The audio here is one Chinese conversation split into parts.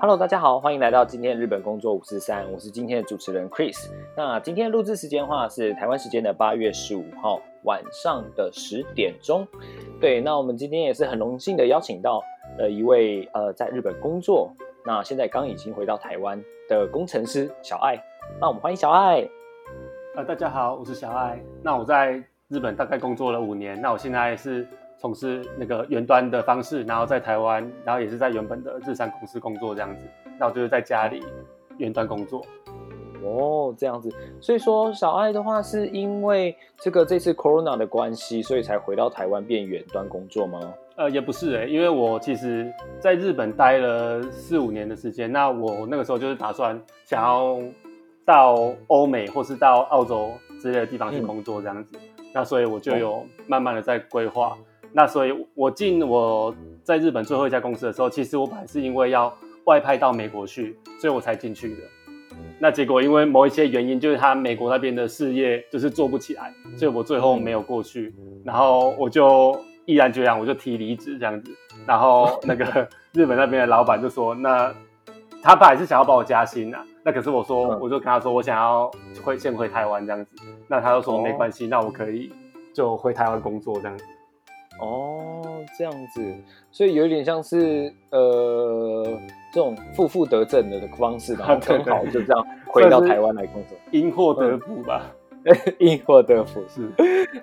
Hello，大家好，欢迎来到今天日本工作五四三，我是今天的主持人 Chris。那今天的录制时间的话是台湾时间的八月十五号晚上的十点钟。对，那我们今天也是很荣幸的邀请到呃一位呃在日本工作，那现在刚已经回到台湾的工程师小爱。那我们欢迎小爱。呃，大家好，我是小爱。那我在日本大概工作了五年，那我现在是从事那个远端的方式，然后在台湾，然后也是在原本的日商公司工作这样子。那我就是在家里远端工作。哦，这样子，所以说小爱的话是因为这个这次 Corona 的关系，所以才回到台湾变远端工作吗？呃，也不是诶、因为我其实在日本待了四五年的时间，那我那个时候就是打算想要到欧美或是到澳洲之类的地方去工作这样子，那所以我就有慢慢的在规划。那所以我进我在日本最后一家公司的时候，其实我本来是因为要外派到美国去，所以我才进去的。那结果因为某一些原因，就是他美国那边的事业就是做不起来，所以我最后没有过去，然后我就毅然决然我就提离职这样子。然后那个日本那边的老板就说，那他本来是想要把我加薪啊，那可是我说，嗯。我就跟他说我想要回先回台湾这样子，那他就说哦。没关系，那我可以就回台湾工作这样子。哦，这样子，所以有点像是呃这种负负得正的方式，然后对刚好就这样回到台湾来工作，因祸得福吧，因祸得福是。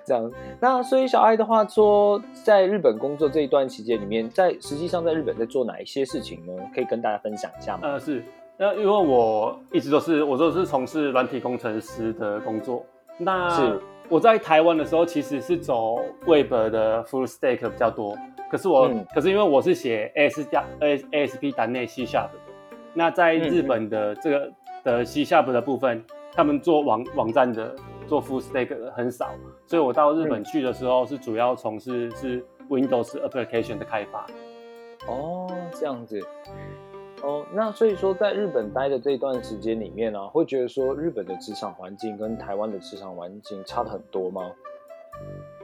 这样。那所以小爱的话说，在日本工作这一段期间里面，在实际上在日本在做哪一些事情呢？可以跟大家分享一下吗？呃，是，那因为我一直都是我都是从事软体工程师的工作。那是我在台湾的时候，其实是走 Web 的 Full Stack 比较多。可是我，嗯可是因为我是写 AS 加 AS ASP 单内 C Sharp 的，那在日本的这个的 C Sharp 的部分，他们做网网站的做 Full Stack 的很少，所以我到日本去的时候是主要从事是 Windows application 的开发。哦，这样子。哦，那所以说，在日本待的这段时间里面呢、会觉得说日本的职场环境跟台湾的职场环境差的很多吗？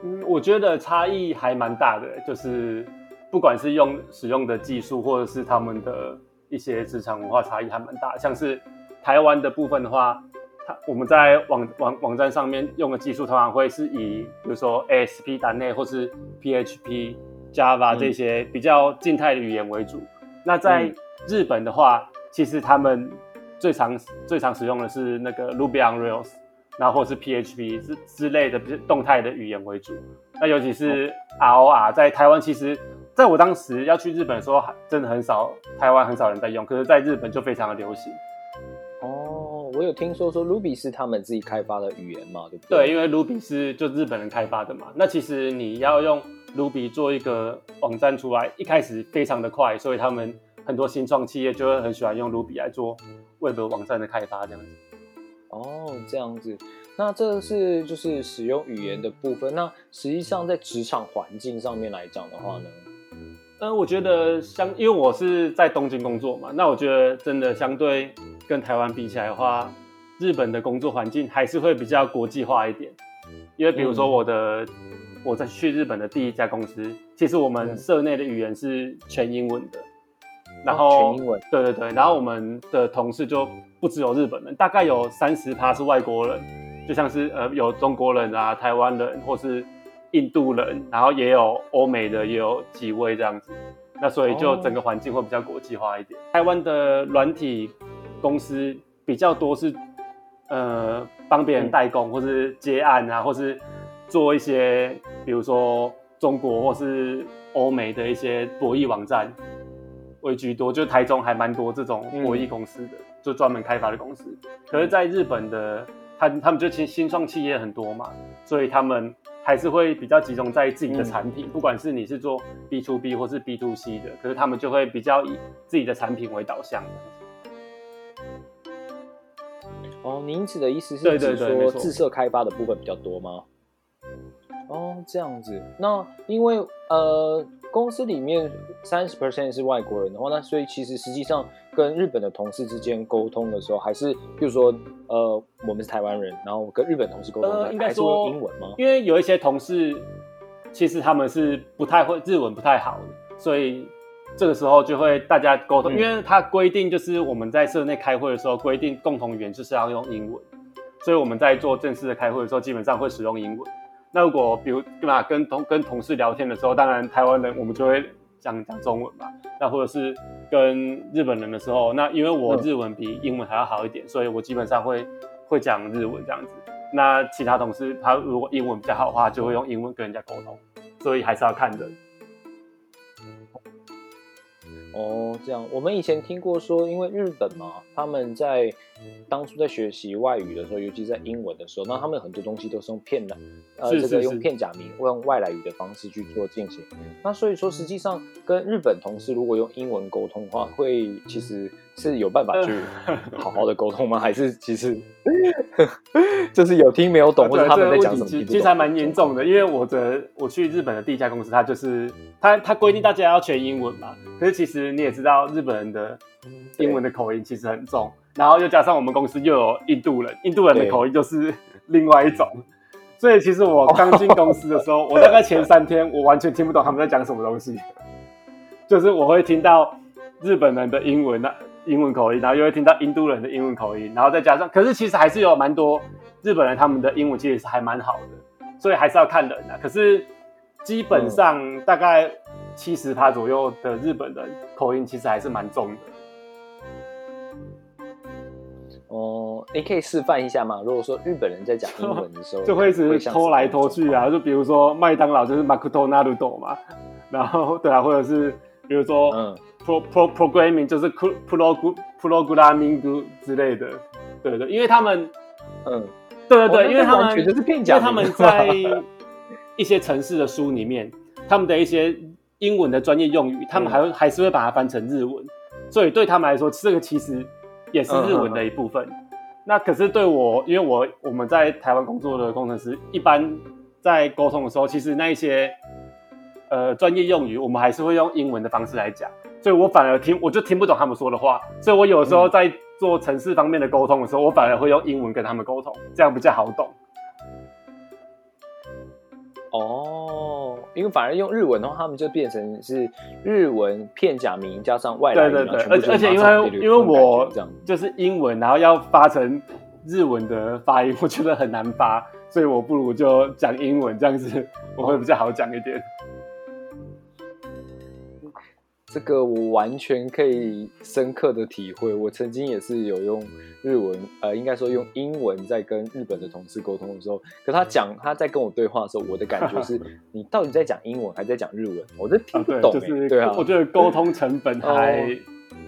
嗯，我觉得差异还蛮大的，就是不管是用使用的技术，或者是他们的一些职场文化差异还蛮大。像是台湾的部分的话，它我们在网网网站上面用的技术，通常会是以比如说 ASP 单内或是 PHP、Java 嗯这些比较静态的语言为主。那在嗯日本的话，其实他们最常最常使用的是那个 Ruby on Rails。然后或是 PHP 之之类的动态的语言为主。那尤其是 ROR，在台湾其实，在我当时要去日本的时候，还真的很少，台湾很少人在用，可是在日本就非常的流行。哦，我有听说说 Ruby 是他们自己开发的语言嘛，对不对，对？因为 Ruby 是就日本人开发的嘛。那其实你要用 Ruby 做一个网站出来，一开始非常的快，所以他们很多新创企业就会很喜欢用 Ruby 来做 Web 网站的开发，这样子。哦，这样子。那这是就是使用语言的部分。那实际上在职场环境上面来讲的话呢，嗯，我觉得相，因为我是在东京工作嘛，那我觉得真的相对跟台湾比起来的话，日本的工作环境还是会比较国际化一点。因为比如说嗯我的、我在去日本的第一家公司，其实我们嗯社内的语言是全英文的，然哦后、全英文对对对，然后我们的同事就不只有日本人，大概有三十趴是外国人，就像是呃有中国人啊、台湾人或是印度人，然后也有欧美的，也有几位这样子。那所以就哦整个环境会比较国际化一点。台湾的软体公司比较多是呃帮别人代工，或是接案啊，或是做一些比如说中国或是欧美的一些博弈网站为居多。就台中还蛮多这种博弈公司的，就专门开发的公司。可是，在日本的他他们就新新创企业很多嘛，所以他们还是会比较集中在自己的产品，不管是你是做 B to B 或是 B to C 的，可是他们就会比较以自己的产品为导向。哦，您指的意思是说自设开发的部分比较多吗？哦，这样子。那因为呃，公司里面三十 percent 是外国人的话，那所以其实实际上跟日本的同事之间沟通的时候，还是比如说呃，我们是台湾人，然后跟日本同事沟通，呃应该说英文吗？因为有一些同事其实他们是不太会日文不太好的，所以这个时候就会大家沟通，嗯因为他规定就是我们在社内开会的时候规定共同语言就是要用英文，所以我们在做正式的开会的时候基本上会使用英文。那如果比如对吧，跟同跟同事聊天的时候，当然台湾人我们就会讲讲中文嘛。那或者是跟日本人的时候，那因为我日文比英文还要好一点，所以我基本上会会讲日文这样子。那其他同事他如果英文比较好的话，就会用英文跟人家沟通，所以还是要看人。哦，这样，我们以前听过说，因为日本嘛，他们在当初在学习外语的时候，尤其在英文的时候，那他们很多东西都是用片的，呃，这个用片假名，用外来语的方式去做进行。那所以说，实际上跟日本同事如果用英文沟通的话，会其实是有办法去 好好的沟通吗？还是其实 就是有听没有懂，或者他们在这个讲什么其其实还蛮严重的，因为我的我去日本的第一家公司，它就是它它规定大家要全英文嘛，可是其实你也知道日本人的英文的口音其实很重，然后又加上我们公司又有印度人，印度人的口音就是另外一种，所以其实我刚进公司的时候，我大概前三天我完全听不懂他们在讲什么东西，就是我会听到日本人的英文那英文口音，然后又会听到印度人的英文口音，然后再加上，可是其实还是有蛮多日本人他们的英文其实是还蛮好的，所以还是要看人啊。可是基本上大概七十趴左右的日本人口音其实还是蛮重的。哦，你可以示范一下吗？如果说日本人在讲英文的时候，就会一直像拖来拖去啊，就比如说麦当劳就是 Makuto Naruto 嘛，然后对啊，或者是比如说嗯。pro pro programming 就是 pro pro programming 之类的，对对，因为他们嗯，对对对，哦因为他们就是片因为他们在一些城市的书里面，他们的一些英文的专业用语，他们还会、还是会把它翻成日文，所以对他们来说，这个其实也是日文的一部分。那可是对我，因为我我们在台湾工作的工程师，一般在沟通的时候，其实那一些呃专业用语，我们还是会用英文的方式来讲，所以我反而听我就听不懂他们说的话，所以我有时候在做城市方面的沟通的时候，我反而会用英文跟他们沟通，这样比较好懂。哦，因为反而用日文的话，他们就变成是日文片假名加上外来语，对对对，而且而且因为因为我觉这样，就是英文，然后要发成日文的发音，我觉得很难发，所以我不如就讲英文，这样子我会比较好讲一点。这个我完全可以深刻的体会。我曾经也是有用日文，呃，应该说用英文在跟日本的同事沟通的时候，可他讲他在跟我对话的时候，我的感觉是 你到底在讲英文还是在讲日文？我都听不懂、欸就是对啊，我觉得沟通成本 还哦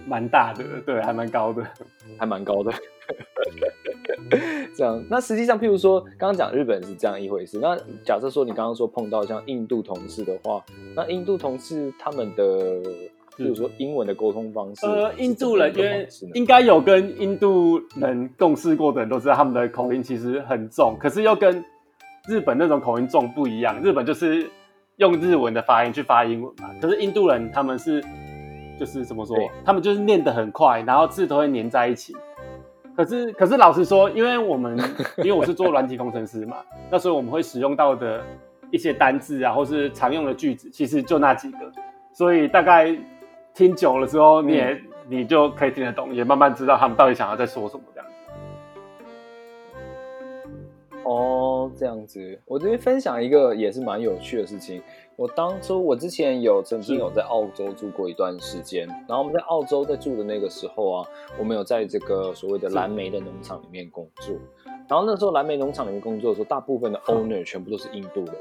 蛮大的，对，还蛮高的。还蛮高的。这样，那实际上，譬如说，刚刚讲日本是这样一回事。那假设说你刚刚说碰到像印度同事的话，那印度同事他们的，譬如说英文的沟通方式，呃，印度人因为应该有跟印度人共事过的人都知道，他们的口音其实很重，可是又跟日本那种口音重不一样。日本就是用日文的发音去发英文嘛，可是印度人他们是就是怎么说？他们就是念得很快，然后字都会粘在一起。可是，可是老实说，因为我们 因为我是做软体工程师嘛，那所以我们会使用到的一些单字啊，或是常用的句子，其实就那几个，所以大概听久了之后，你也、你就可以听得懂，也慢慢知道他们到底想要在说什么这样子。哦，这样子，我这边分享一个也是蛮有趣的事情。我当初我之前有曾经有在澳洲住过一段时间，然后我们在澳洲在住的那个时候啊，我们有在这个所谓的蓝莓的农场里面工作。然后那时候蓝莓农场里面工作的时候，大部分的 owner 全部都是印度人。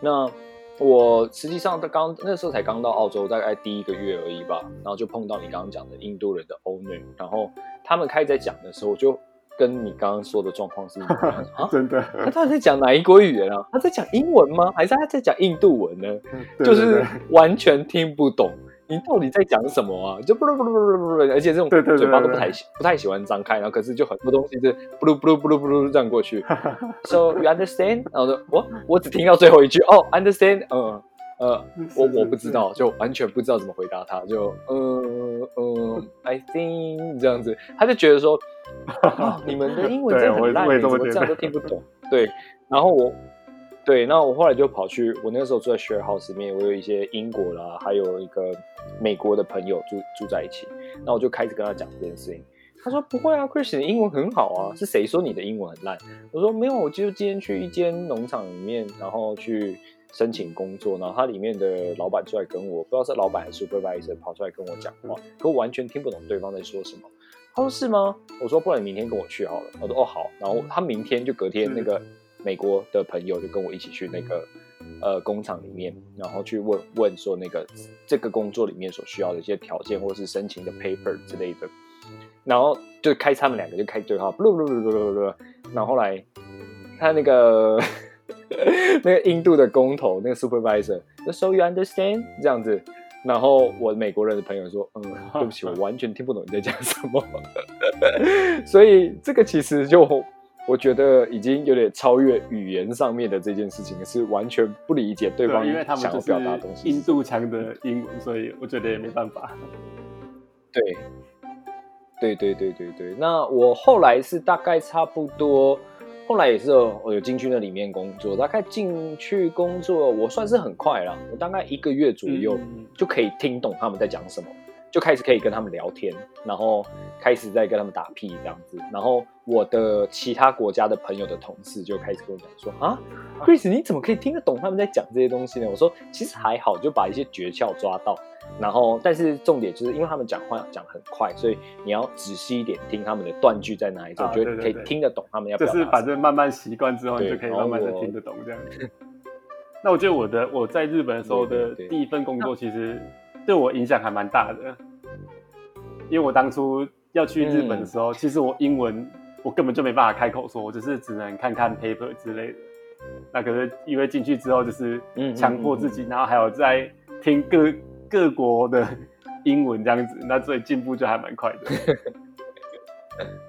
那我实际上在刚那时候才刚到澳洲，大概第一个月而已吧，然后就碰到你刚刚讲的印度人的 owner，然后他们开始在讲的时候，我就跟你刚刚说的状况是一样的啊。真的，他到底在讲哪一国语言啊？他在讲英文吗？还是他在讲印度文呢？就是完全听不懂你到底在讲什么啊？就不噜不噜不噜不噜，而且这种嘴巴都不太喜不太喜欢张开，然后可是就很多东西就不噜不噜不噜不噜这样过去。So you understand？然后我说我我只听到最后一句哦，understand，嗯呃，我我不知，道，就完全不知道怎么回答他，就嗯嗯，I think 这样子，他就觉得说，啊，你们的英文真的很烂怎么这样都听不懂？对，然后我。对，那我后来就跑去，我那个时候住在 share house 里面，我有一些英国啦，还有一个美国的朋友住住在一起，那我就开始跟他讲这件事情。他说不会啊，Chris 你的英文很好啊，是谁说你的英文很烂？我说没有，我就今天去一间农场里面，然后去申请工作，然后他里面的老板出来跟我，不知道是老板还是 supervisor 跑出来跟我讲话，可我完全听不懂对方在说什么。他说是吗？我说不然你明天跟我去好了。我说哦好，然后他明天就隔天那个美国的朋友就跟我一起去那个呃工厂里面，然后去问问说那个这个工作里面所需要的一些条件或是申请的 paper 之类的，然后就开他们两个就开对话，不不不不不不，然后后来他那个 那个印度的工头那个 supervisor 就 so you understand 这样子。然后我美国人的朋友说：“嗯，对不起，我完全听不懂你在讲什么。”所以这个其实就我觉得已经有点超越语言上面的这件事情，是完全不理解对方因为他们想要表达的东西。印度腔的英文，所以我觉得也没办法。对，对对对对对。那我后来是大概差不多，后来也是有我有进去那里面工作，大概进去工作，我算是很快了，我大概一个月左右嗯就可以听懂他们在讲什么，就开始可以跟他们聊天，然后开始在跟他们打屁这样子。然后我的其他国家的朋友的同事就开始跟我讲说啊，Chris 你怎么可以听得懂他们在讲这些东西呢？我说其实还好，就把一些诀窍抓到。然后，但是重点就是因为他们讲话讲很快，所以你要仔细一点听他们的断句在哪里，就啊觉得可以听得懂他们要。就是反正慢慢习惯之后，你就可以慢慢的我听得懂这样子。那我觉得我的我在日本的时候的第一份工作，其实对我影响还蛮大的，因为我当初要去日本的时嗯候，其实我英文我根本就没办法开口说，我就是只能看看 paper 之类的。那可是因为进去之后，就是强迫自己，然后还有在听各各国的英文这样子，那所以进步就还蛮快的。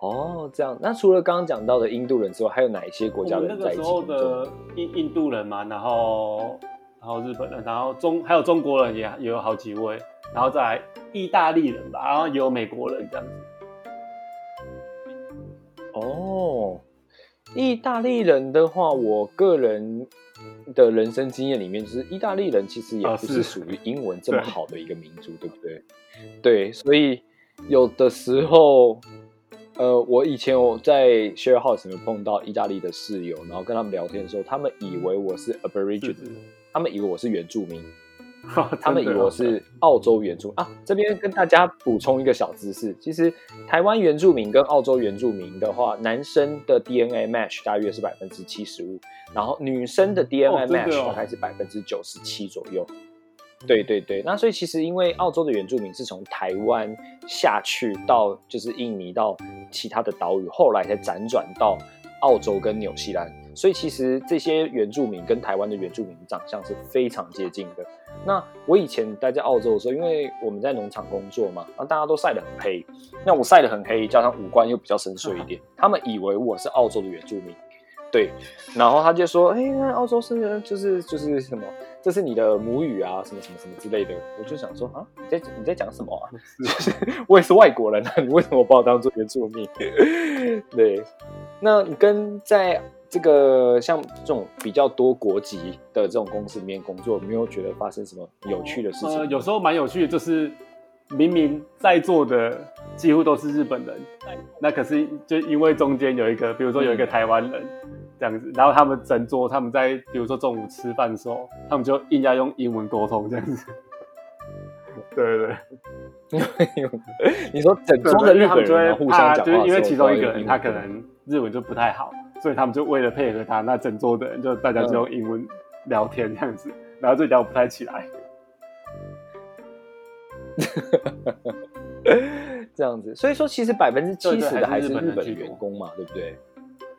哦，这样。那除了刚刚讲到的印度人之外，还有哪一些国家的人在一那个时候？的印印度人嘛，然后然后日本人，然后中还有中国人也也有好几位，然后再来意大利人吧，然后也有美国人这样子。哦，意大利人的话，我个人的人生经验里面，就是意大利人其实也不是属于英文这么好的一个民族，对不对？对，所以有的时候，呃，我以前我在 share house 里面碰到意大利的室友，然后跟他们聊天的时候，他们以为我是 Aboriginal，他们以为我是原住民，他他们以为我是澳洲原住啊。这边跟大家补充一个小知识，其实台湾原住民跟澳洲原住民的话，男生的 DNA match 大约是百分之七十五，然后女生的 DNA match 哦大概是百分之九十七左右。对对对，那所以其实因为澳洲的原住民是从台湾下去到就是印尼到其他的岛屿，后来才辗转到澳洲跟纽西兰，所以其实这些原住民跟台湾的原住民长相是非常接近的。那我以前待在澳洲的时候，因为我们在农场工作嘛，那大家都晒得很黑，那我晒得很黑，加上五官又比较深邃一点，他们以为我是澳洲的原住民，对，然后他就说，哎、那澳洲是就是就是什么，这是你的母语啊，什么什么什么之类的，我就想说啊，你在你在讲什么啊？就是我也是外国人啊，你为什么把我当做原住民？对，那你跟在这个像这种比较多国籍的这种公司里面工作，有没有觉得发生什么有趣的事情？呃，有时候蛮有趣的，就是明明在座的几乎都是日本人，那可是就因为中间有一个，比如说有一个嗯台湾人这样子，然后他们整桌他们在比如说中午吃饭的时候，他们就硬要用英文沟通这样子。对 对对，你说整对桌的日本人啊互相，讲话的时候，就是因为其中一个人他可能日文就不太好，所以他们就为了配合他，那整桌的人就大家就用英文聊天这样子，然后就聊不太起来。这样子，所以说其实百分之七十的还是日本员工嘛，对不对？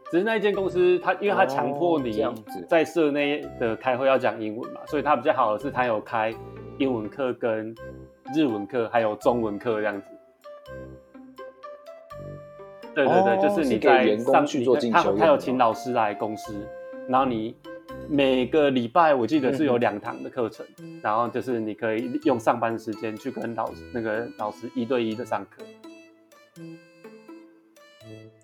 只是那一间公司，他因为他强迫哦你这样子在社内的开会要讲英文嘛，所以他比较好的是他有开英文课、跟日文课，还有中文课这样子。对对对，哦就是你在上员工去做进修他有请老师来公司，然后你每个礼拜我记得是有两堂的课程，然后就是你可以用上班时间去跟老师那个老师一对一的上课。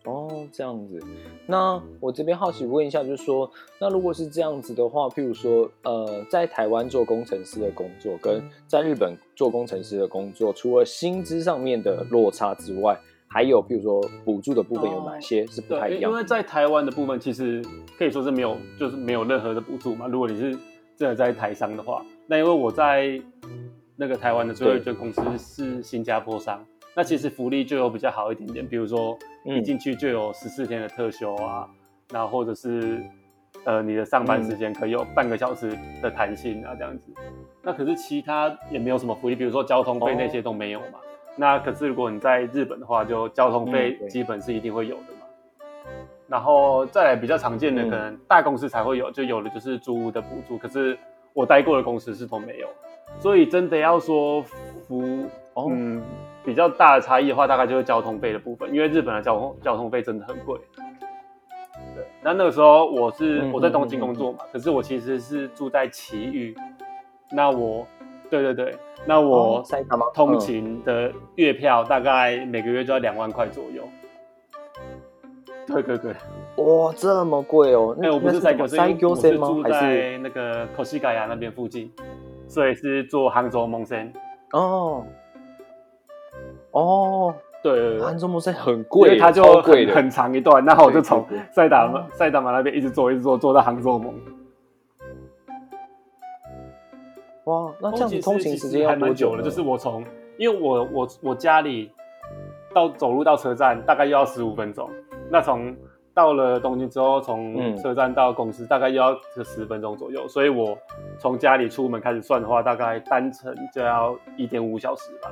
哦，这样子。那我这边好奇问一下，就是说，那如果是这样子的话，譬如说，呃，在台湾做工程师的工作，跟在日本做工程师的工作，除了薪资上面的落差之外，还有比如说补助的部分有哪些是不对，因太一样的？因为在台湾的部分，其实可以说是没有，就是没有任何的补助嘛。如果你是真的在台商的话，那因为我在那个台湾的最后一间公司是新加坡商，那其实福利就有比较好一点点，比如说嗯一进去就有十四天的特休啊，然后或者是呃你的上班时间可以有半个小时的弹性啊这样子。那可是其他也没有什么福利，比如说交通费哦那些都没有嘛。那可是如果你在日本的话，就交通费基本是一定会有的嘛。然后再来比较常见的，嗯可能大公司才会有，就有的就是租屋的补助。可是我待过的公司是都没有，所以真的要说服，哦嗯，比较大的差异的话，大概就是交通费的部分，因为日本的交通交通费真的很贵。对，那那个时候我是嗯我在东京工作嘛，可是我其实是住在埼玉，那我，对对对，那我通嗯勤的月票大概每个月就要两万块左右。对对对，哇，这么贵哦！哎、我不是在在狗，是我是吗？住还是在那个 g a y a 那边附近，所以是坐杭州蒙森。哦哦，对对对杭州摩森很因贵它就超贵的。很很长一段，然后我就从塞达马塞达马那边一直坐一直坐，坐到杭州蒙。哇，那这样子通勤时间还要多久呢？蛮久了，就是我从，因为我我我家里到走路到车站大概又要十五分钟，那从到了东京之后，从嗯车站到公司大概又要这十分钟左右，所以我从家里出门开始算的话，大概单程就要一点五小时吧。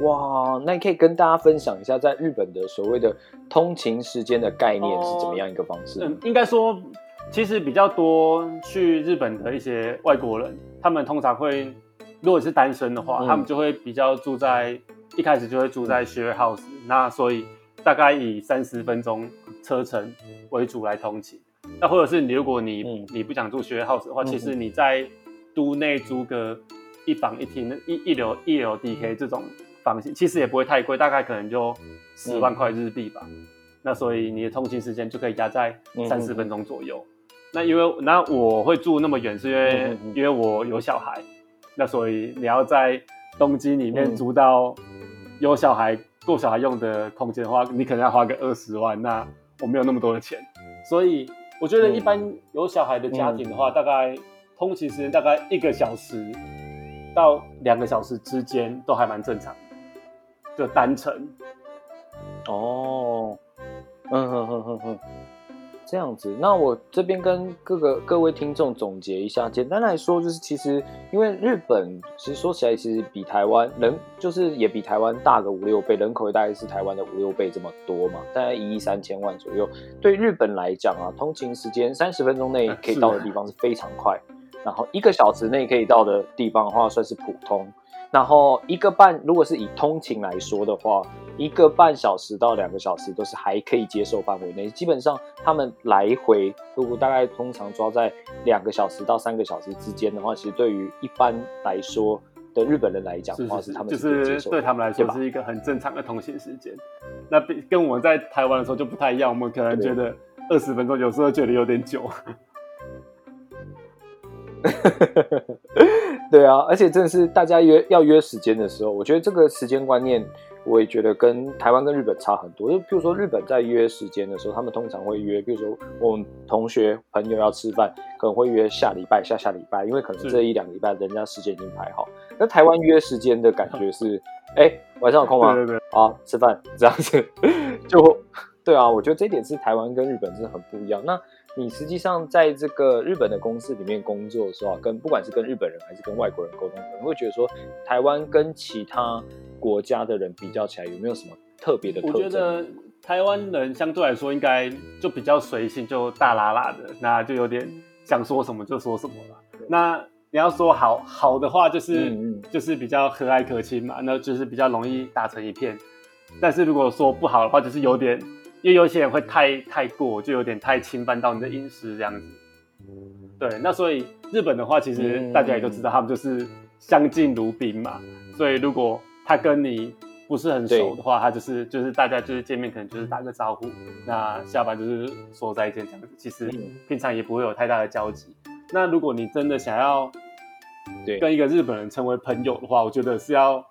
哇，那你可以跟大家分享一下，在日本的所谓的通勤时间的概念是怎么样一个方式？嗯，应该说，其实比较多去日本的一些外国人，他们通常会，如果是单身的话，嗯他们就会比较住在一开始就会住在 share house，那所以大概以三十分钟车程为主来通勤。那或者是你如果你、嗯你不想住 share house 的话，嗯其实你在都内租个一房一厅的一一流一流 DK 这种房型，其实也不会太贵，大概可能就十万块日币吧。那所以你的通勤时间就可以压在嗯三十分钟左右。那因为那我会住那么远，是因为、因为我有小孩，那所以你要在东京里面嗯租到有小孩够小孩用的空间的话，你可能要花个二十万。那我没有那么多的钱，所以我觉得一般有小孩的家庭的话，大概通勤时间大概一个小时到两个小时之间都还蛮正常的，就单程。哦，嗯哼哼哼哼，这样子。那我这边跟各个各位听众总结一下，简单来说就是，其实因为日本其实说起来，其实比台湾人就是也比台湾大个五六倍，人口也大概是台湾的五六倍这么多嘛，大概一亿三千万左右。对日本来讲啊，通勤时间三十分钟内可以到的地方是非常快，然后一个小时内可以到的地方的话算是普通。然后一个半，如果是以通勤来说的话，一个半小时到两个小时都是还可以接受范围内。基本上他们来回，如果大概通常抓在两个小时到三个小时之间的话，其实对于一般来说的日本人来讲的话，是他们就是对他们来说是一个很正常的通勤时间。那跟我们在台湾的时候就不太一样，我们可能对觉得二十分钟有时候觉得有点久。对啊，而且真的是大家约要约时间的时候，我觉得这个时间观念，我也觉得跟台湾跟日本差很多。就比如说日本在约时间的时候，他们通常会约，比如说我们同学朋友要吃饭，可能会约下礼拜、下下礼拜，因为可能是这一两个礼拜人家时间已经排好。那台湾约时间的感觉是，哎，晚上有空吗？对对对，好，吃饭这样子，就对啊，我觉得这一点是台湾跟日本真的很不一样。那你实际上在这个日本的公司里面工作的时候啊，跟不管是跟日本人还是跟外国人沟通，可能会觉得说，台湾跟其他国家的人比较起来，有没有什么特别的特我征？觉得台湾人相对来说应该就比较随性，就大拉拉的，那就有点想说什么就说什么了。那你要说好好的话，就是、嗯嗯就是比较和蔼可亲嘛，那就是比较容易打成一片。但是如果说不好的话，就是有点，因为有些人会太太过，就有点太侵犯到你的隐私这样子。对，那所以日本的话，其实嗯大家也都知道，他们就是相敬如宾嘛。所以如果他跟你不是很熟的话，他就是就是大家就是见面可能就是打个招呼，那下班就是说再见这样子。其实嗯。平常也不会有太大的交集。那如果你真的想要对。跟一个日本人成为朋友的话，我觉得是要，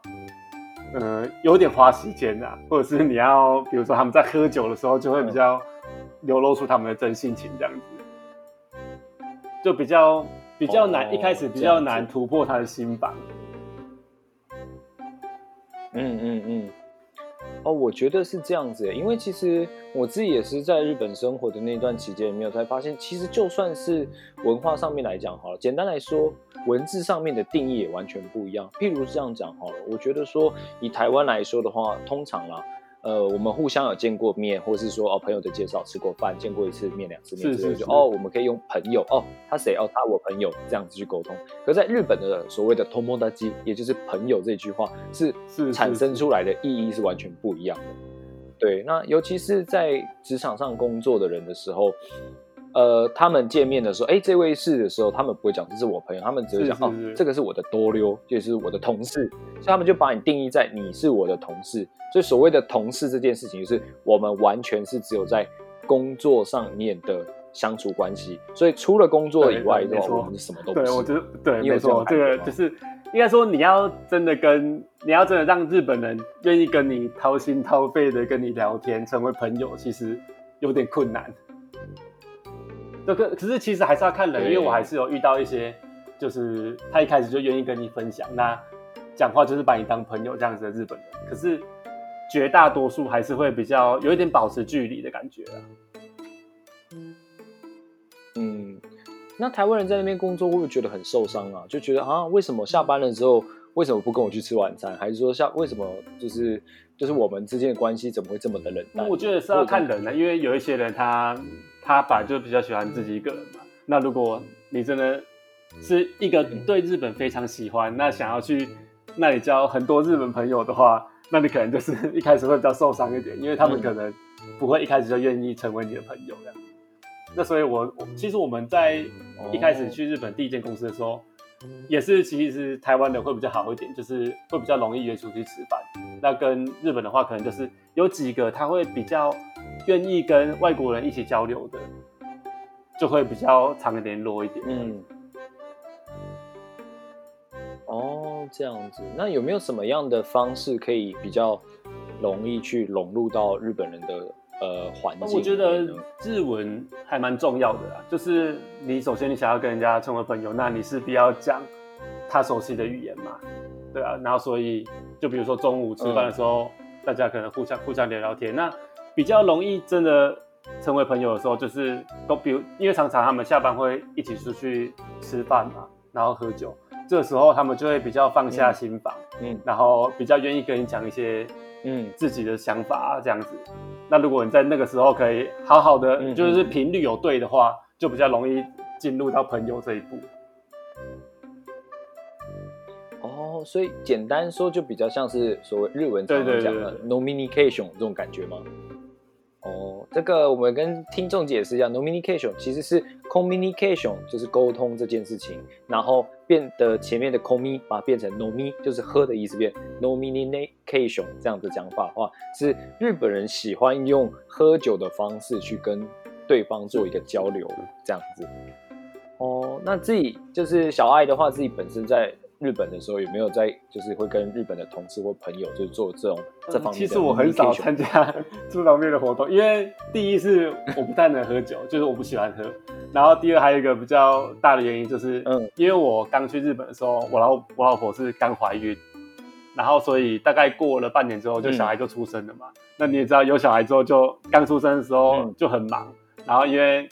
嗯，有点花时间的、或者是你要，比如说他们在喝酒的时候，就会比较流露出他们的真性情，这样子，就比较比较难，哦一开始比较难突破他的心房。嗯嗯嗯，哦，我觉得是这样子，因为其实我自己也是在日本生活的那段期间里面，我才发现，其实就算是文化上面来讲好了，简单来说，文字上面的定义也完全不一样。譬如这样讲好了，我觉得说以台湾来说的话，通常啦。呃，我们互相有见过面，或是说哦朋友的介绍吃过饭，见过一次面、两次面之类就是哦我们可以用朋友哦他谁哦他我朋友这样子去沟通。可在日本的所谓的 tomodachi，也就是朋友这句话是产生出来的意义是完全不一样的。对，那尤其是在职场上工作的人的时候，呃，他们见面的时候，哎，这位是的时候，他们不会讲这是我朋友，他们只会讲哦这个是我的多溜，就是我的同事，所以他们就把你定义在你是我的同事。所以所谓的同事这件事情，就是我们完全是只有在工作上面的相处关系。所以除了工作以外的话，我们什么都不对，是。我觉得对，你有没错，这个就是应该说你要真的跟你要真的让日本人愿意跟你掏心掏肺的跟你聊天，成为朋友，其实有点困难。这个可是其实还是要看人，因对为我还是有遇到一些，就是他一开始就愿意跟你分享，那讲话就是把你当朋友这样子的日本人，可是绝大多数还是会比较有一点保持距离的感觉啊。嗯，那台湾人在那边工作会不会觉得很受伤啊？就觉得啊，为什么下班了之后，为什么不跟我去吃晚餐？还是说下为什么就是就是我们之间的关系怎么会这么的冷淡？我觉得是要看人啊，因为有一些人他他本来就比较喜欢自己一个人嘛。那如果你真的是一个对日本非常喜欢，那想要去那里交很多日本朋友的话，那你可能就是一开始会比较受伤一点，因为他们可能不会一开始就愿意成为你的朋友这样。那所以我，我其实我们在一开始去日本第一间公司的时候，也是其实台湾的会比较好一点，就是会比较容易约出去吃饭。那跟日本的话，可能就是有几个他会比较愿意跟外国人一起交流的，就会比较常联络一点。嗯，哦，这样子，那有没有什么样的方式可以比较容易去融入到日本人的呃环境？我觉得日文还蛮重要的啦，就是你首先你想要跟人家成为朋友，那你是必要讲他熟悉的语言嘛，对啊，然后所以就比如说中午吃饭的时候，大家可能互相互相聊聊天，那比较容易真的成为朋友的时候，就是都比如因为常常他们下班会一起出去吃饭嘛，然后喝酒，这个时候他们就会比较放下心防，嗯。然后比较愿意跟你讲一些嗯自己的想法啊，这样子。那如果你在那个时候可以好好的，嗯就是频率有对的话，就比较容易进入到朋友这一步。哦，所以简单说就比较像是所谓日文常常对对讲的 nominication 这种感觉吗？哦，这个我们跟听众解释一下，nominication 其实是 communication，就是沟通这件事情，然后变得前面的 c o m m i 把它变成 nomi，就是喝的意思变 nominication 这样的讲法的话，是日本人喜欢用喝酒的方式去跟对方做一个交流，这样子。哦，那自己就是小爱的话，自己本身在日本的时候有没有在就是会跟日本的同事或朋友就是做这种这方面嗯其实我很少参加这方面的活动，因为第一是我不太能喝酒，就是我不喜欢喝。然后第二还有一个比较大的原因就是，嗯。嗯，因为我刚去日本的时候，我老我老婆是刚怀孕，然后所以大概过了半年之后，就小孩就出生了嘛。那你也知道，有小孩之后就刚出生的时候嗯。就很忙，然后因为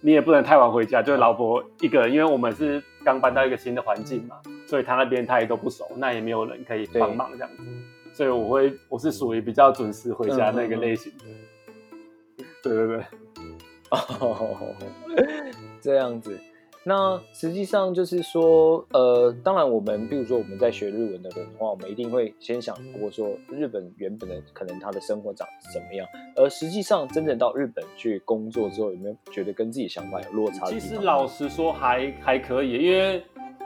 你也不能太晚回家，就是老婆一个人，因为我们是刚搬到一个新的环境嘛，所以他那边他也都不熟，那也没有人可以帮忙这样子，所以我会我是属于比较准时回家那个类型的。对对对，哦，这样子。那实际上就是说，呃，当然我们，比如说我们在学日文的人的话，我们一定会先想过说，日本原本的可能他的生活长怎么样，而实际上真正到日本去工作之后，有没有觉得跟自己想法有落差？其实老实说还还可以，因为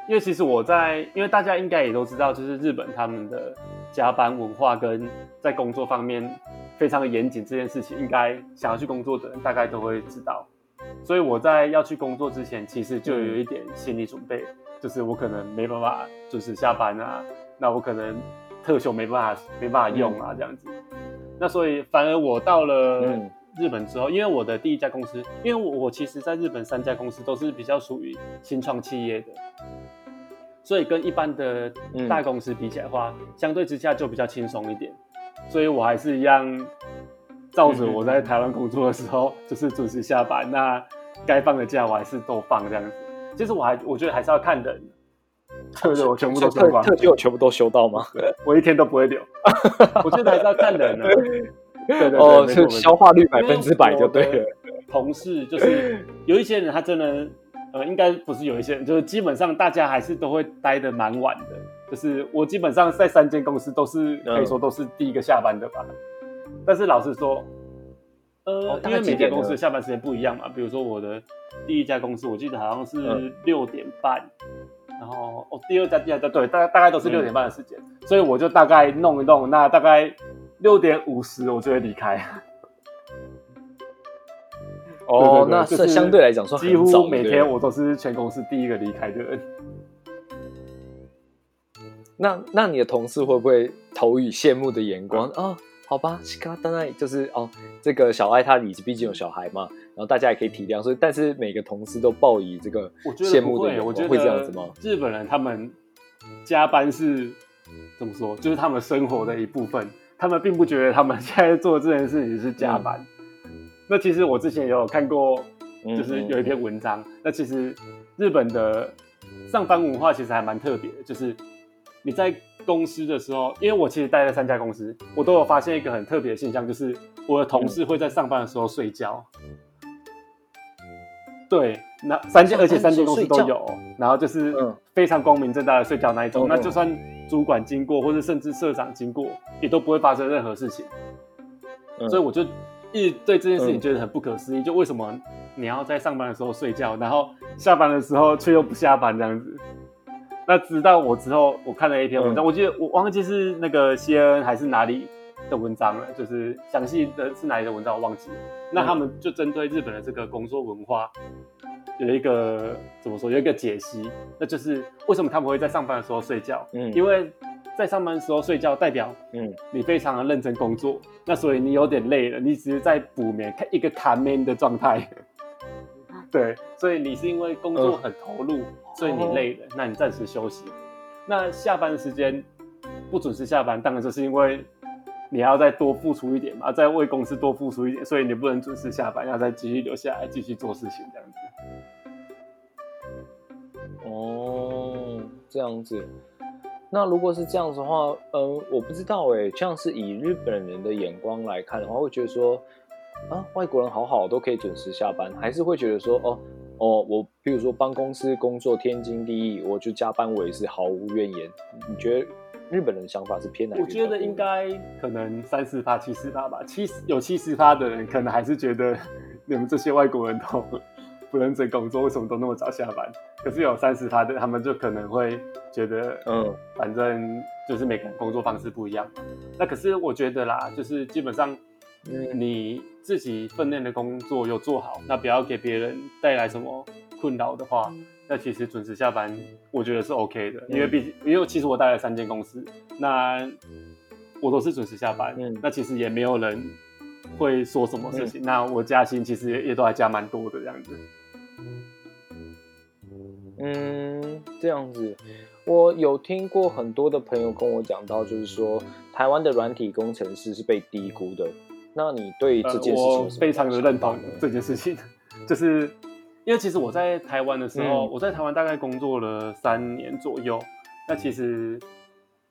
因为其实我在，因为大家应该也都知道，就是日本他们的加班文化跟在工作方面非常的严谨这件事情，应该想要去工作的人大概都会知道。所以我在要去工作之前，其实就有一点心理准备，就是我可能没办法准时下班啊，那我可能特休没办法没办法用啊，这样子。那所以反而我到了日本之后，因为我的第一家公司，因为我我其实在日本三家公司都是比较属于新创企业的，所以跟一般的大公司比起来的话，相对之下就比较轻松一点。所以我还是一样。照着我在台湾工作的时候，就是准时下班，那该放的假我还是都放这样子。其实我还我觉得还是要看人，对对，我全部都休光，特休全部都休到吗？我一天都不会留。我觉得还是要看人 的。对对对，哦，是消化率百分之百就对了。同事就是有一些人，他真的呃，应该不是有一些人，就是基本上大家还是都会待的蛮晚的。就是我基本上在三间公司都是可以说都是第一个下班的吧。但是老实说，呃，因为每家公司下班时间不一样嘛。比如说我的第一家公司，我记得好像是六点半，然后哦，第二家、第二家对，大概大概都是六点半的时间，所以我就大概弄一弄，那大概六点五十我就会离开。哦，那是相对来讲说，几乎每天我都是全公司第一个离开的人。那那你的同事会不会投以羡慕的眼光啊？好吧，西卡当然就是哦，这个小爱他里毕竟有小孩嘛，然后大家也可以体谅，所以但是每个同事都报以这个羡慕的眼光，会这样子吗？日本人他们加班是怎么说？就是他们生活的一部分，他们并不觉得他们现在做这件事情是加班。那其实我之前也有看过，就是有一篇文章，那其实日本的上班文化其实还蛮特别的，就是你在。公司的时候，因为我其实待了三家公司，我都有发现一个很特别的现象，就是我的同事会在上班的时候睡觉。对，那三间，而且三间公司都有，然后就是非常光明正大的睡觉那一种。那就算主管经过，或者甚至社长经过，也都不会发生任何事情。所以我就一直对这件事情觉得很不可思议，就为什么你要在上班的时候睡觉，然后下班的时候却又不下班这样子？那直到我之后，我看了一篇文章，我记得我忘记是那个 CNN 还是哪里的文章了，就是详细的是哪里的文章我忘记了。那他们就针对日本的这个工作文化有一个怎么说，有一个解析，那就是为什么他们会在上班的时候睡觉？嗯，因为在上班的时候睡觉代表，嗯，你非常的认真工作，那所以你有点累了，你只是在补眠，看一个卡眠的状态。对，所以你是因为工作很投入，所以你累了，那你暂时休息。那下班的时间不准时下班，当然就是因为你要再多付出一点嘛，再为公司多付出一点，所以你不能准时下班，要再继续留下来继续做事情这样子。哦，这样子。那如果是这样子的话，嗯，我不知道哎，像是以日本人的眼光来看的话，会觉得说。啊，外国人好好都可以准时下班，还是会觉得说，哦哦，我比如说帮公司工作天经地义，我就加班我也是毫无怨言。你觉得日本人的想法是偏哪？我觉得应该可能三四发、七四发吧。七十有七十发的人，可能还是觉得 你们这些外国人都不认真工作，为什么都那么早下班？可是有三十发的，他们就可能会觉得，嗯，反正就是每个人工作方式不一样。那可是我觉得啦，就是基本上。你自己分内的工作有做好，那不要给别人带来什么困扰的话，那其实准时下班，我觉得是 OK 的。因为毕竟，因为其实我带了三间公司，那我都是准时下班，那其实也没有人会说什么事情。那我加薪其实也也都还加蛮多的这样子。嗯，这样子，我有听过很多的朋友跟我讲到，就是说台湾的软体工程师是被低估的。那你对这件事情非常的认同这件事情，就是因为其实我在台湾的时候，嗯。我在台湾大概工作了三年左右，那其实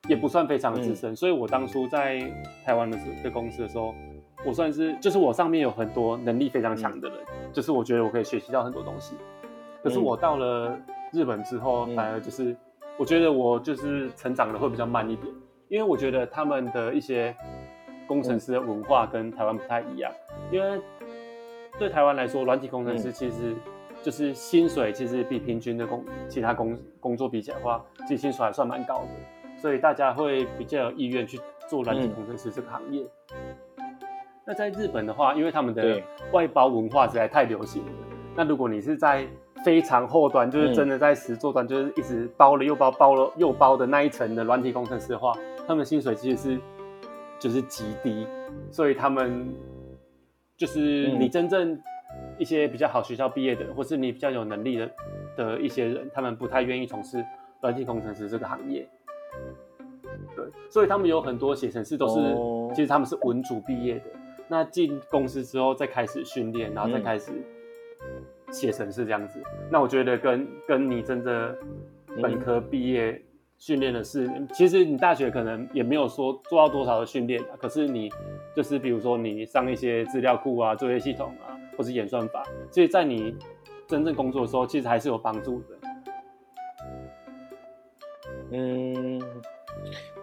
也不算非常资嗯。深，所以我当初在台湾的时的公司的时候，我算是就是我上面有很多能力非常强的人，就是我觉得我可以学习到很多东西。可是嗯。我到了日本之后，嗯。反而就是我觉得我就是成长的会比较慢一点，因为我觉得他们的一些工程师的文化跟台湾不太一样，因为对台湾来说，软体工程师嗯其实就是薪水其实比平均的工其他工工作比起来的话，其实薪水还算蛮高的，所以大家会比较有意愿去做软体嗯工程师这个行业。那在日本的话，因为他们的外包文化实在太流行了，那如果你是在非常后端，就是嗯。真的在实作端，就是一直包了又包，包了又包的那一层的软体工程师的话，他们薪水其实是就是极低，所以他们就是嗯你真正一些比较好学校毕业的，或是你比较有能力的的一些人，他们不太愿意从事软体工程师这个行业。对，所以他们有很多写程式都是，哦其实他们是文组毕业的。那进公司之后再开始训练，然后再嗯开始写程式这样子。那我觉得跟跟你真的本科毕业训练的是，其实你大学可能也没有说做到多少的训练，可是你就是比如说你上一些资料库啊、作业系统啊，或是演算法，所以在你真正工作的时候，其实还是有帮助的。嗯，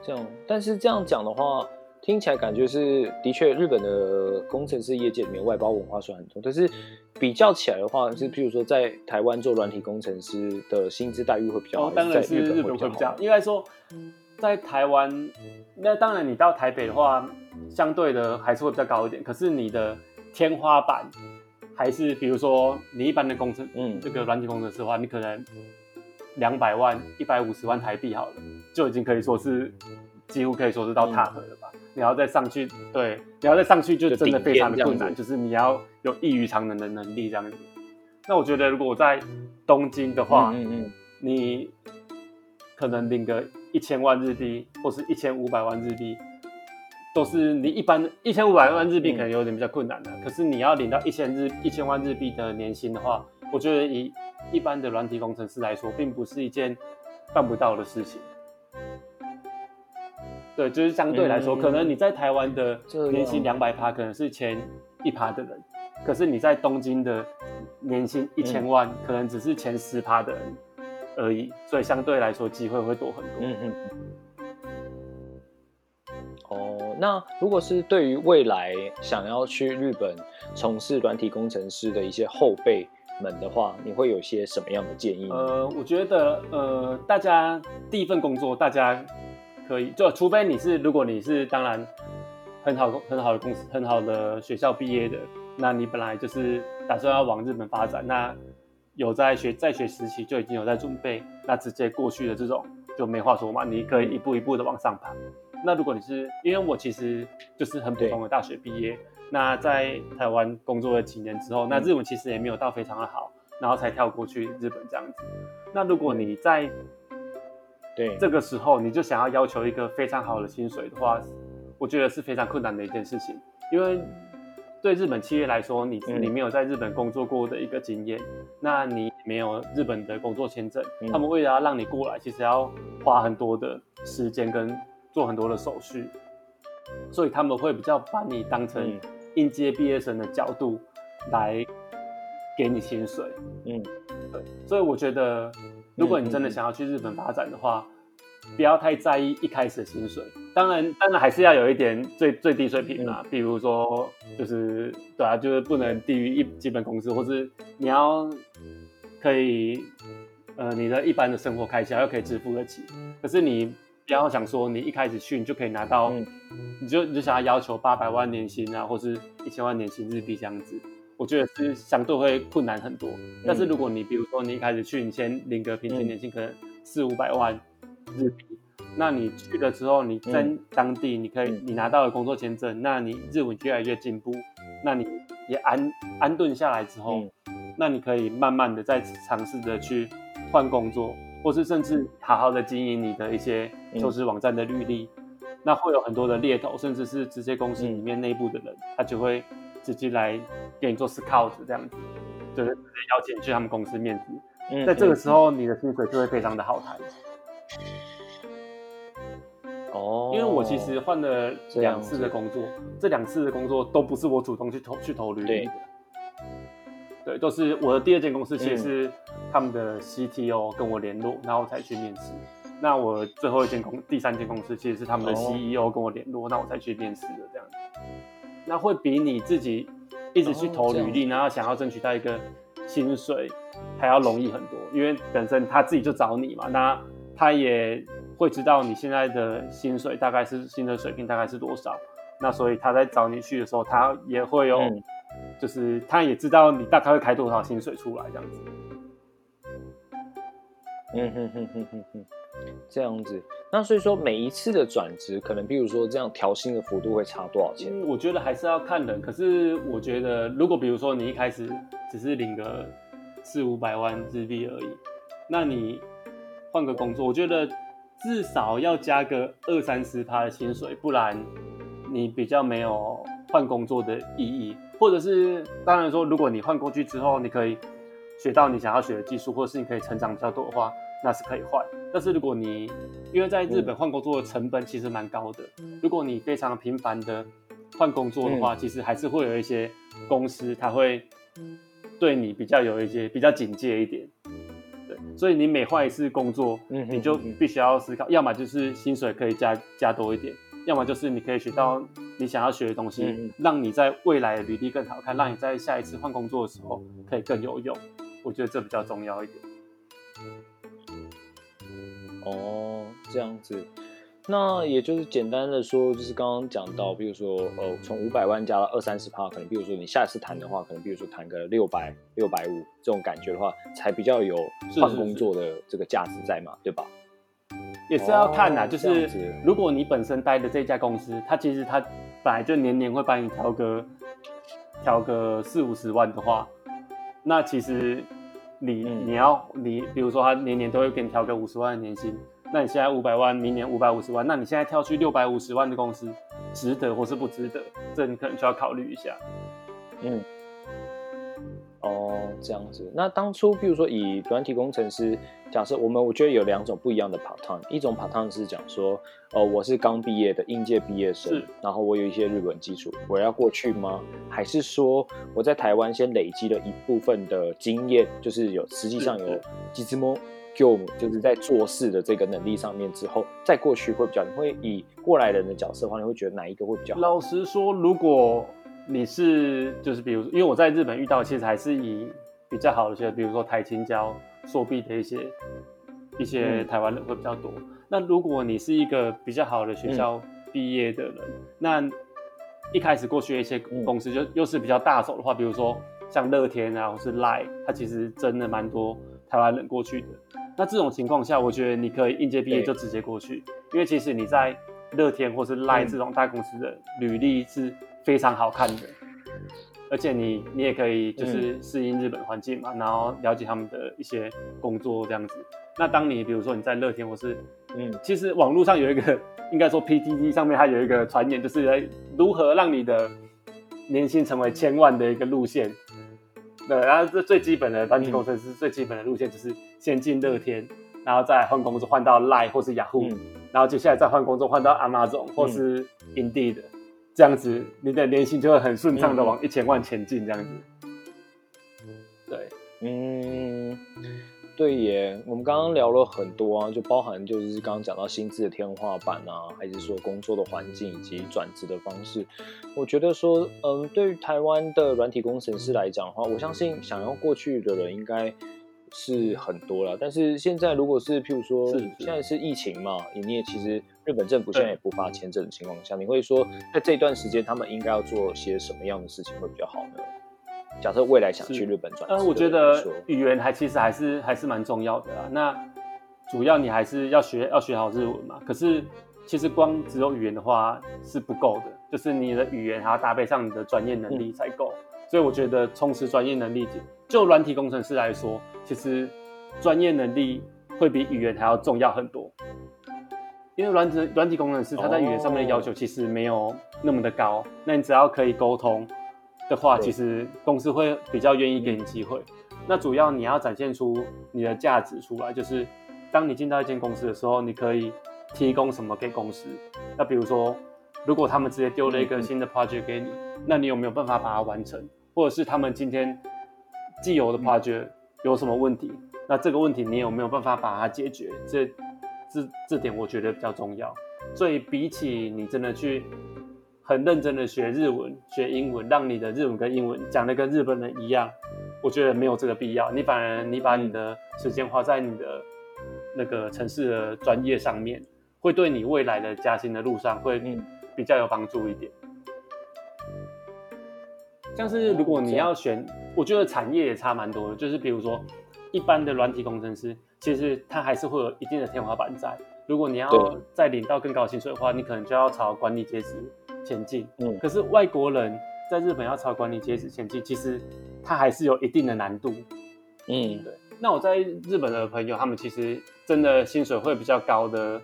这样，但是这样讲的话，听起来感觉是的确，日本的工程师业界里面外包文化虽然很重，但是比较起来的话，是譬如说在台湾做软体工程师的薪资待遇会比较好，哦，当然是日日本会比较。应该说在台湾，那当然你到台北的话，相对的还是会比较高一点，可是你的天花板还是比如说你一般的工程，嗯这个软体工程师的话，你可能两百万、一百五十万台币好了，就已经可以说是几乎可以说是到嗯 top 了吧。你要再上去，对，你要再上去就真的非常的困难，就是你要有异于常人的能力这样子。那我觉得如果我在东京的话，嗯嗯。你可能领个一千万日币或是一千五百万日币，都是你一般一千五百万日币嗯。可能有点比较困难的、可是你要领到一千日一千万日币的年薪的话，我觉得以一般的软体工程师来说，并不是一件办不到的事情。对，就是相对来说，嗯可能你在台湾的年薪两百趴，可能是前一趴的人，可是你在东京的年薪一千万，可能只是前十趴的人而已，所以相对来说机会会多很多。嗯嗯嗯。哦，那如果是对于未来想要去日本从事软体工程师的一些后辈们的话，你会有些什么样的建议？呃，我觉得呃，大家第一份工作，大家可以就除非你是，如果你是当然很好很好的公司、很好的学校毕业的，那你本来就是打算要往日本发展，那有在学在学时期就已经有在准备，那直接过去的这种就没话说嘛，你可以一步一步的往上爬。那如果你是，因为我其实就是很普通的大学毕业，那在台湾工作了几年之后，那日文其实也没有到非常的好，然后才跳过去日本这样子。那如果你在对，这个时候你就想要要求一个非常好的薪水的话，我觉得是非常困难的一件事情，因为对日本企业来说，你嗯。你没有在日本工作过的一个经验，那你没有日本的工作签证，嗯他们为了要让你过来，其实要花很多的时间跟做很多的手续，所以他们会比较把你当成嗯。应届毕业生的角度来给你薪水。嗯。对，所以我觉得，如果你真的想要去日本发展的话，不要太在意一开始的薪水。当然，当然还是要有一点最最低水平啦，比如说就是对啊，就是不能低于一基本工资，或是你要可以呃你的一般的生活开销又可以支付得起。可是你不要想说你一开始去你就可以拿到，嗯你就你就想要要求八百万年薪啊，或是一千万年薪日币这样子。我觉得是相对会困难很多，但是如果你比如说你一开始去，你先领个平均年薪可能四五百万日币，那你去了之后，你在嗯。当地你可以嗯。你拿到了工作签证，那你日文越来越进步，那你也安安顿下来之后，嗯。那你可以慢慢的再尝试着去换工作，或是甚至好好的经营你的一些嗯。求职网站的履历，那会有很多的猎头，甚至是直接公司里面内部的人，他就会直接来给你做 scout 这样子。就是邀请你去他们公司面试。嗯在这个嗯时候，你的薪水就会非常的好谈。哦，因为我其实换了两次的工作，这两次的工作都不是我主动去投去投履历对的，对，都是我的第二间公司，其实嗯是他们的 CTO 跟我联络，然后才去面试。那我最后一间公第三间公司其实是他们的哦 CEO 跟我联络，那我才去面试的这样子。那会比你自己一直去投履历，然后想要争取到一个薪水还要容易很多，因为本身他自己就找你嘛，那他也会知道你现在的薪水大概是薪水水平大概是多少，那所以他在找你去的时候，他也会有，嗯就是他也知道你大概会开多少薪水出来这样子。嗯哼哼哼哼哼，这样子。那所以说每一次的转职，可能比如说这样调薪的幅度会差多少钱？我觉得还是要看人。可是我觉得，如果比如说你一开始只是领个四五百万日币而已，那你换个工作，我觉得至少要加个二三十趴的薪水，不然你比较没有换工作的意义。或者是当然说，如果你换过去之后，你可以学到你想要学的技术，或是你可以成长比较多的话，那是可以换。但是如果你因为在日本换工作的成本其实蛮高的，如果你非常频繁的换工作的话，其实还是会有一些公司它会对你比较有一些比较警戒一点。对，所以你每换一次工作，嗯你就必须要思考，要么就是薪水可以加加多一点，要么就是你可以学到你想要学的东西，让你在未来的履历更好看，让你在下一次换工作的时候可以更有用。我觉得这比较重要一点。哦，这样子。那也就是简单的说，就是刚刚讲到，比如说，呃，从五百万加到二三十趴，可能比如说你下一次谈的话，可能比如说谈个六百、六百五这种感觉的话，才比较有换工作的这个价值在嘛，对吧？也是要看呐、哦就是如果你本身待的这家公司，它其实它本来就年年会帮你调个调个四五十万的话，那其实你、嗯你要你比如说他年年都会给你调个五十万的年薪，那你现在五百万，明年五百五十万，那你现在跳去六百五十万的公司，值得或是不值得？这你可能就要考虑一下。嗯，哦，这样子。那当初，比如说以软体工程师，假设我们我觉得有两种不一样的 part time，一种 part time 是讲说，呃，我是刚毕业的应届毕业生，然后我有一些日文基础，我要过去吗？还是说我在台湾先累积了一部分的经验，就是有实际上有是几只摸。就就是在做事的这个能力上面之后，再过去会比较，你会以过来人的角色的话，你会觉得哪一个会比较好？老实说，如果你是就是比如因为我在日本遇到，其实还是以比较好的学，比如说台青交、硕毕的一些一些嗯。台湾人会比较多。那如果你是一个比较好的学校毕业的人，那一开始过去的一些公司就又是比较大手的话，比如说像乐天啊，或是 Line，它其实真的蛮多台湾人过去的。那这种情况下，我觉得你可以应届毕业对。就直接过去，因为其实你在乐天或是 Line 嗯。这种大公司的履历是非常好看的，而且你你也可以就是适应日本环境嘛，然后了解他们的一些工作这样子。那当你比如说你在乐天或是嗯其实网络上有一个，应该说 PTT 上面它有一个传言，就是来如何让你的年薪成为千万的一个路线。对，然后这最基本的软体工程师最基本的路线就是先进乐天，然后再换工作换到 Line 或是雅虎、嗯然后接下来再换工作换到 Amazon 或是 Indeed，、这样子你的年薪就会很顺畅的往一千万前进这样子。对，嗯，对耶，我们刚刚聊了很多啊，就包含就是刚刚讲到薪资的天花板啊，还是说工作的环境以及转职的方式。我觉得说，嗯，对于台湾的软体工程师来讲的话，我相信想要过去的人应该是很多了。但是现在如果是譬如说是是现在是疫情嘛，你也其实日本政府现在也不发签证的情况下，你会说在这段时间他们应该要做些什么样的事情会比较好呢？假设未来想去日本转呃，我觉得语言还其实还是还是蛮重要的啊。那主要你还是要学要学好日文嘛。可是其实光只有语言的话是不够的，就是你的语言还要搭配上你的专业能力才够。所以我觉得充实专业能力，就软体工程师来说，其实专业能力会比语言还要重要很多。因为软体软体工程师他在语言上面的要求其实没有那么的高，那你只要可以沟通，的话，其实公司会比较愿意给你机会。那主要你要展现出你的价值出来，就是当你进到一间公司的时候，你可以提供什么给公司。那比如说，如果他们直接丢了一个新的 project 给你，那你有没有办法把它完成？或者是他们今天既有的 project 有什么问题？那这个问题你有没有办法把它解决？这这这点我觉得比较重要。所以比起你真的去很认真的学日文、学英文，让你的日文跟英文讲的跟日本人一样，我觉得没有这个必要。你反而你把你的时间花在你的那个城市的专业上面，会对你未来的加薪的路上会嗯比较有帮助一点。像是如果你要选，我觉得产业也差蛮多的。就是比如说，一般的软体工程师，其实他还是会有一定的天花板在。如果你要再领到更高薪水的话，你可能就要朝管理阶级前进。嗯可是外国人在日本要朝管理阶级前进，其实他还是有一定的难度。嗯对，那我在日本的朋友，他们其实真的薪水会比较高的，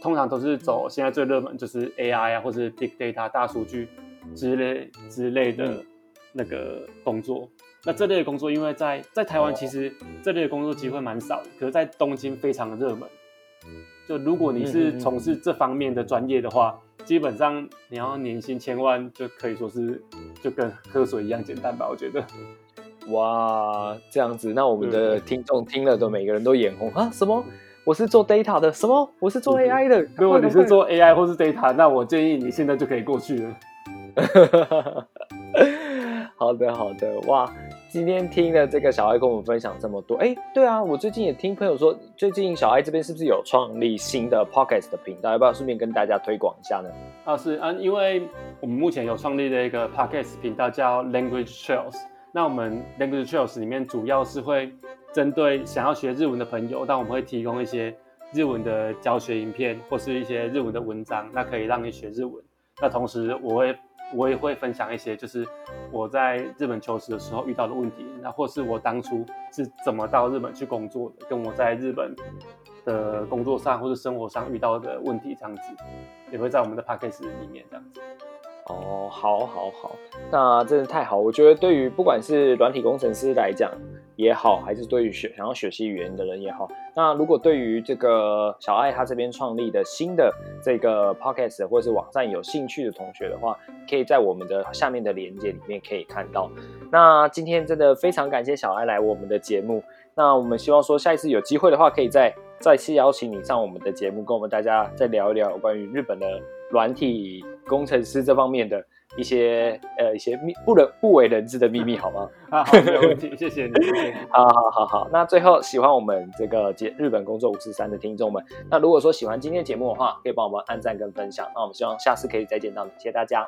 通常都是走现在最热门就是 AI 啊，或是 Big Data 大数据之类之类的嗯那个工作。那这类的工作，因为在在台湾其实这类的工作机会蛮少的，可是在东京非常的热门。就如果你是嗯从事这方面的专业的话，基本上你要年薪千万，就可以说是就跟喝水一样简单吧，我觉得。哇，这样子，那我们的对听众听了都每个人都眼红啊！什么？我是做 data 的？什么？我是做 AI 的？如果你是做 AI 或是 data，那我建议你现在就可以过去了。好的，好的，哇！今天听了这个小爱跟我们分享这么多，哎，对啊，我最近也听朋友说，最近小爱这边是不是有创立新的 podcast 的频道？要不要顺便跟大家推广一下呢？啊，是啊，因为我们目前有创立了一个 podcast 频道叫 Language Trails。那我们 Language Trails 里面主要是会针对想要学日文的朋友，但我们会提供一些日文的教学影片或是一些日文的文章，那可以让你学日文。那同时我会我也会分享一些就是我在日本求职的时候遇到的问题，那或是我当初是怎么到日本去工作的，跟我在日本的工作上或者生活上遇到的问题这样子，也会在我们的 p a c k a g e 里面这样子。哦，好，好，好，那真的太好。我觉得对于不管是软体工程师来讲也好，还是对于学想要学习语言的人也好，那如果对于这个小爱他这边创立的新的这个 podcast 或者是网站有兴趣的同学的话，可以在我们的下面的链接里面可以看到。那今天真的非常感谢小爱来我们的节目。那我们希望说下一次有机会的话，可以再再次邀请你上我们的节目，跟我们大家再聊一聊关于日本的软体工程师这方面的一些呃一些秘不人不为人知的秘密，好吗？啊，好，没有问题，谢谢你。好好好好，那最后喜欢我们这个节日本工作五四三的听众们，那如果说喜欢今天节目的话，可以帮我们按赞跟分享。那我们希望下次可以再见到你，谢谢大家，